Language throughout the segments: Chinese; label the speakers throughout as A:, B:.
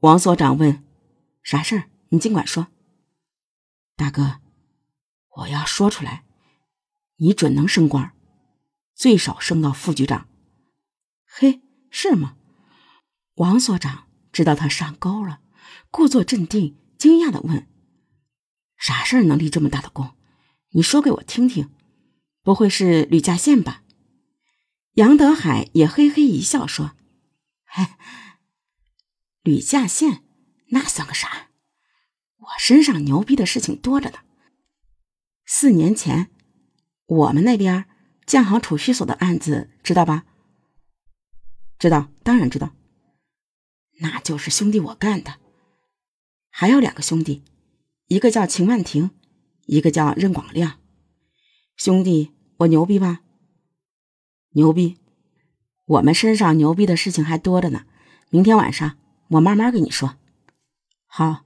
A: 王所长问：“啥事儿？你尽管说。”大哥，我要说出来，你准能升官，最少升到副局长。嘿，是吗？王所长知道他上钩了，故作镇定，惊讶的问：“啥事儿能立这么大的功？你说给我听听。不会是吕家宪吧？”杨德海也嘿嘿一笑说：“嘿，吕稼县那算个啥？我身上牛逼的事情多着呢。四年前，我们那边建行储蓄所的案子知道吧？知道，当然知道。那就是兄弟我干的。还有两个兄弟，一个叫秦万庭，一个叫任广亮。兄弟，我牛逼吧？”牛逼！我们身上牛逼的事情还多着呢。明天晚上我慢慢跟你说。好。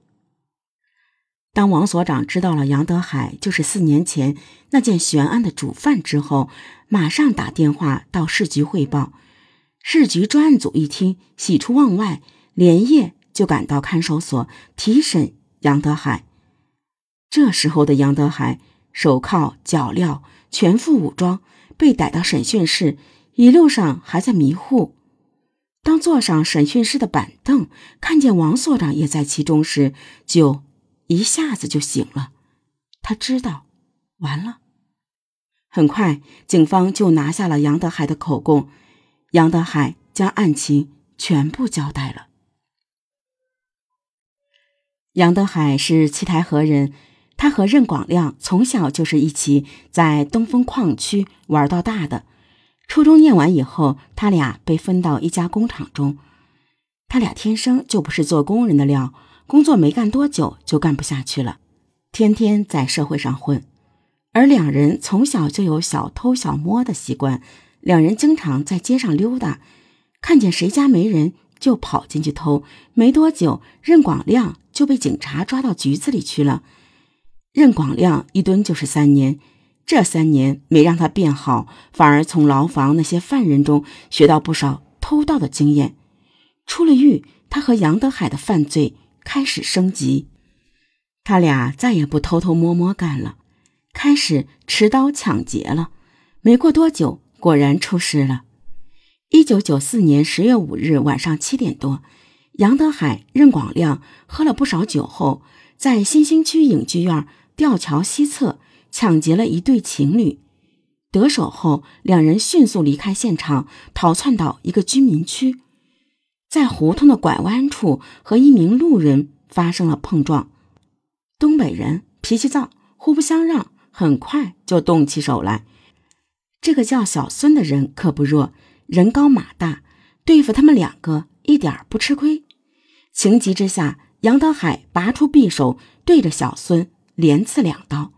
A: 当王所长知道了杨德海就是四年前那件悬案的主犯之后，马上打电话到市局汇报。市局专案组一听，喜出望外，连夜就赶到看守所提审杨德海。这时候的杨德海，手铐脚镣，全副武装。被逮到审讯室，一路上还在迷糊。当坐上审讯室的板凳，看见王所长也在其中时，就一下子就醒了。他知道，完了。很快，警方就拿下了杨德海的口供，杨德海将案情全部交代了。杨德海是七台河人。他和任广亮从小就是一起在东风矿区玩到大的。初中念完以后，他俩被分到一家工厂中。他俩天生就不是做工人的料，工作没干多久就干不下去了，天天在社会上混。而两人从小就有小偷小摸的习惯，两人经常在街上溜达，看见谁家没人就跑进去偷。没多久，任广亮就被警察抓到局子里去了。任广亮一蹲就是三年，这三年没让他变好，反而从牢房那些犯人中学到不少偷盗的经验。出了狱，他和杨德海的犯罪开始升级，他俩再也不偷偷摸摸干了，开始持刀抢劫了。没过多久，果然出事了。一九九四年十月五日晚上七点多，杨德海、任广亮喝了不少酒后，在新兴区影剧院。吊桥西侧抢劫了一对情侣，得手后，两人迅速离开现场，逃窜到一个居民区，在胡同的拐弯处和一名路人发生了碰撞。东北人脾气躁，互不相让，很快就动起手来。这个叫小孙的人可不弱，人高马大，对付他们两个一点不吃亏。情急之下，杨德海拔出匕首，对着小孙。连刺两刀，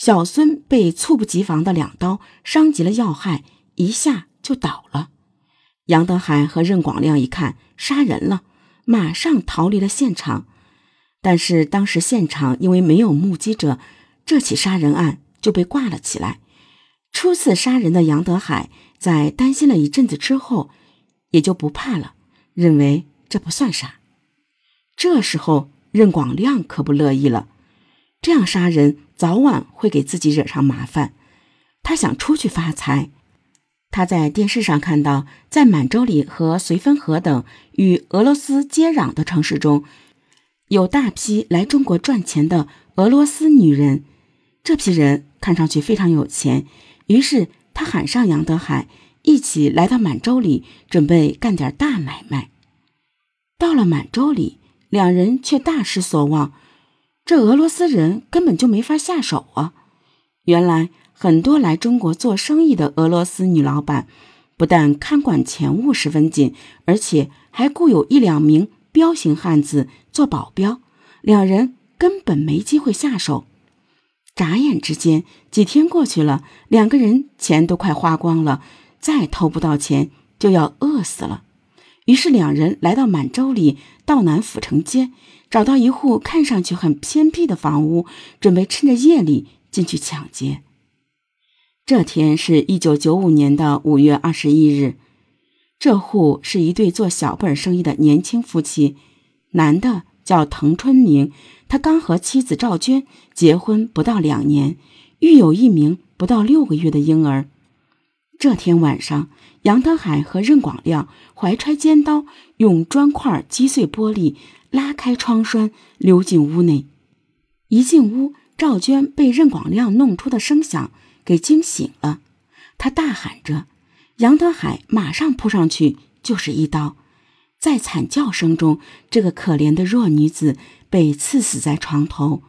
A: 小孙被猝不及防的两刀伤及了要害，一下就倒了。杨德海和任广亮一看杀人了，马上逃离了现场。但是当时现场因为没有目击者，这起杀人案就被挂了起来。初次杀人的杨德海在担心了一阵子之后，也就不怕了，认为这不算啥。这时候任广亮可不乐意了。这样杀人早晚会给自己惹上麻烦，他想出去发财。他在电视上看到，在满洲里和绥芬河等与俄罗斯接壤的城市中，有大批来中国赚钱的俄罗斯女人。这批人看上去非常有钱，于是他喊上杨德海一起来到满洲里，准备干点大买卖。到了满洲里，两人却大失所望。这俄罗斯人根本就没法下手啊！原来很多来中国做生意的俄罗斯女老板，不但看管钱物十分紧，而且还雇有一两名彪形汉子做保镖，两人根本没机会下手。眨眼之间，几天过去了，两个人钱都快花光了，再偷不到钱就要饿死了。于是两人来到满洲里道南府城街。找到一户看上去很偏僻的房屋，准备趁着夜里进去抢劫。这天是一九九五年的五月二十一日，这户是一对做小本生意的年轻夫妻，男的叫滕春明，他刚和妻子赵娟结婚不到两年，育有一名不到六个月的婴儿。这天晚上，杨德海和任广亮怀揣尖刀，用砖块击碎玻璃，拉开窗栓，溜进屋内。一进屋，赵娟被任广亮弄出的声响给惊醒了，她大喊着。杨德海马上扑上去，就是一刀。在惨叫声中，这个可怜的弱女子被刺死在床头。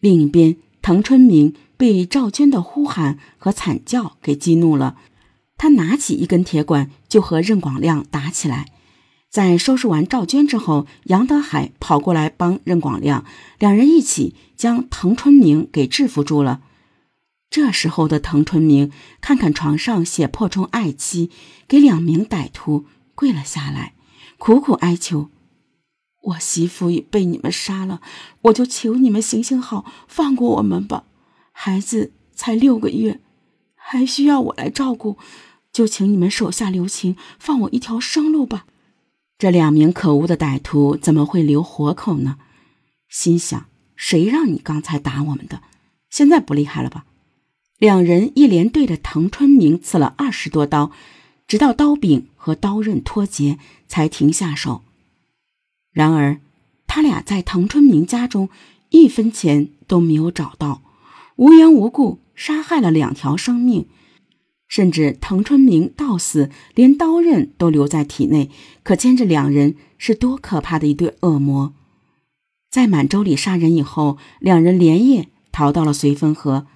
A: 另一边，滕春明被赵娟的呼喊和惨叫给激怒了，他拿起一根铁管就和任广亮打起来。在收拾完赵娟之后，杨德海跑过来帮任广亮，两人一起将滕春明给制服住了。这时候的滕春明看看床上血泊中爱妻，给两名歹徒跪了下来，苦苦哀求：“我媳妇已被你们杀了，我就求你们行行好，放过我们吧。孩子才六个月，还需要我来照顾，就请你们手下留情，放我一条生路吧。”这两名可恶的歹徒怎么会留活口呢？心想：谁让你刚才打我们的？现在不厉害了吧？两人一连对着唐春明刺了二十多刀，直到刀柄和刀刃脱节，才停下手。然而，他俩在唐春明家中一分钱都没有找到，无缘无故杀害了两条生命，甚至滕春明到死连刀刃都留在体内，可见这两人是多可怕的一对恶魔。在满洲里杀人以后，两人连夜逃到了绥芬河。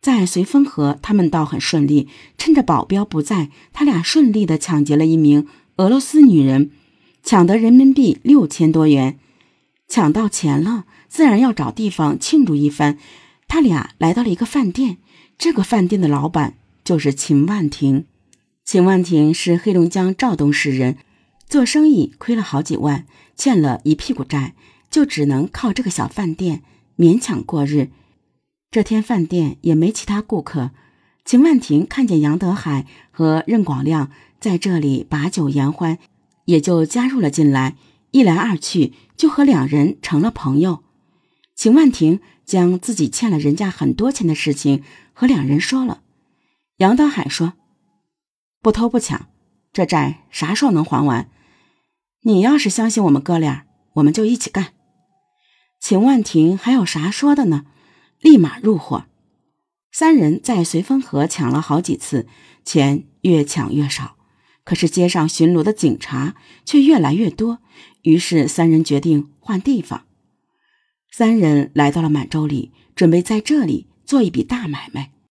A: 在绥芬河，他们倒很顺利。趁着保镖不在，他俩顺利的抢劫了一名俄罗斯女人，抢得人民币六千多元。抢到钱了，自然要找地方庆祝一番。他俩来到了一个饭店，这个饭店的老板就是秦万庭。秦万庭是黑龙江肇东市人，做生意亏了好几万，欠了一屁股债，就只能靠这个小饭店勉强过日。这天饭店也没其他顾客，秦万庭看见杨德海和任广亮在这里把酒言欢，也就加入了进来。一来二去，就和两人成了朋友。秦万庭将自己欠了人家很多钱的事情和两人说了。杨德海说：“不偷不抢，这债啥时候能还完？你要是相信我们哥俩，我们就一起干。”秦万庭还有啥说的呢？立马入伙，三人在绥芬河抢了好几次，钱越抢越少。可是街上巡逻的警察却越来越多，于是三人决定换地方。三人来到了满洲里，准备在这里做一笔大买卖。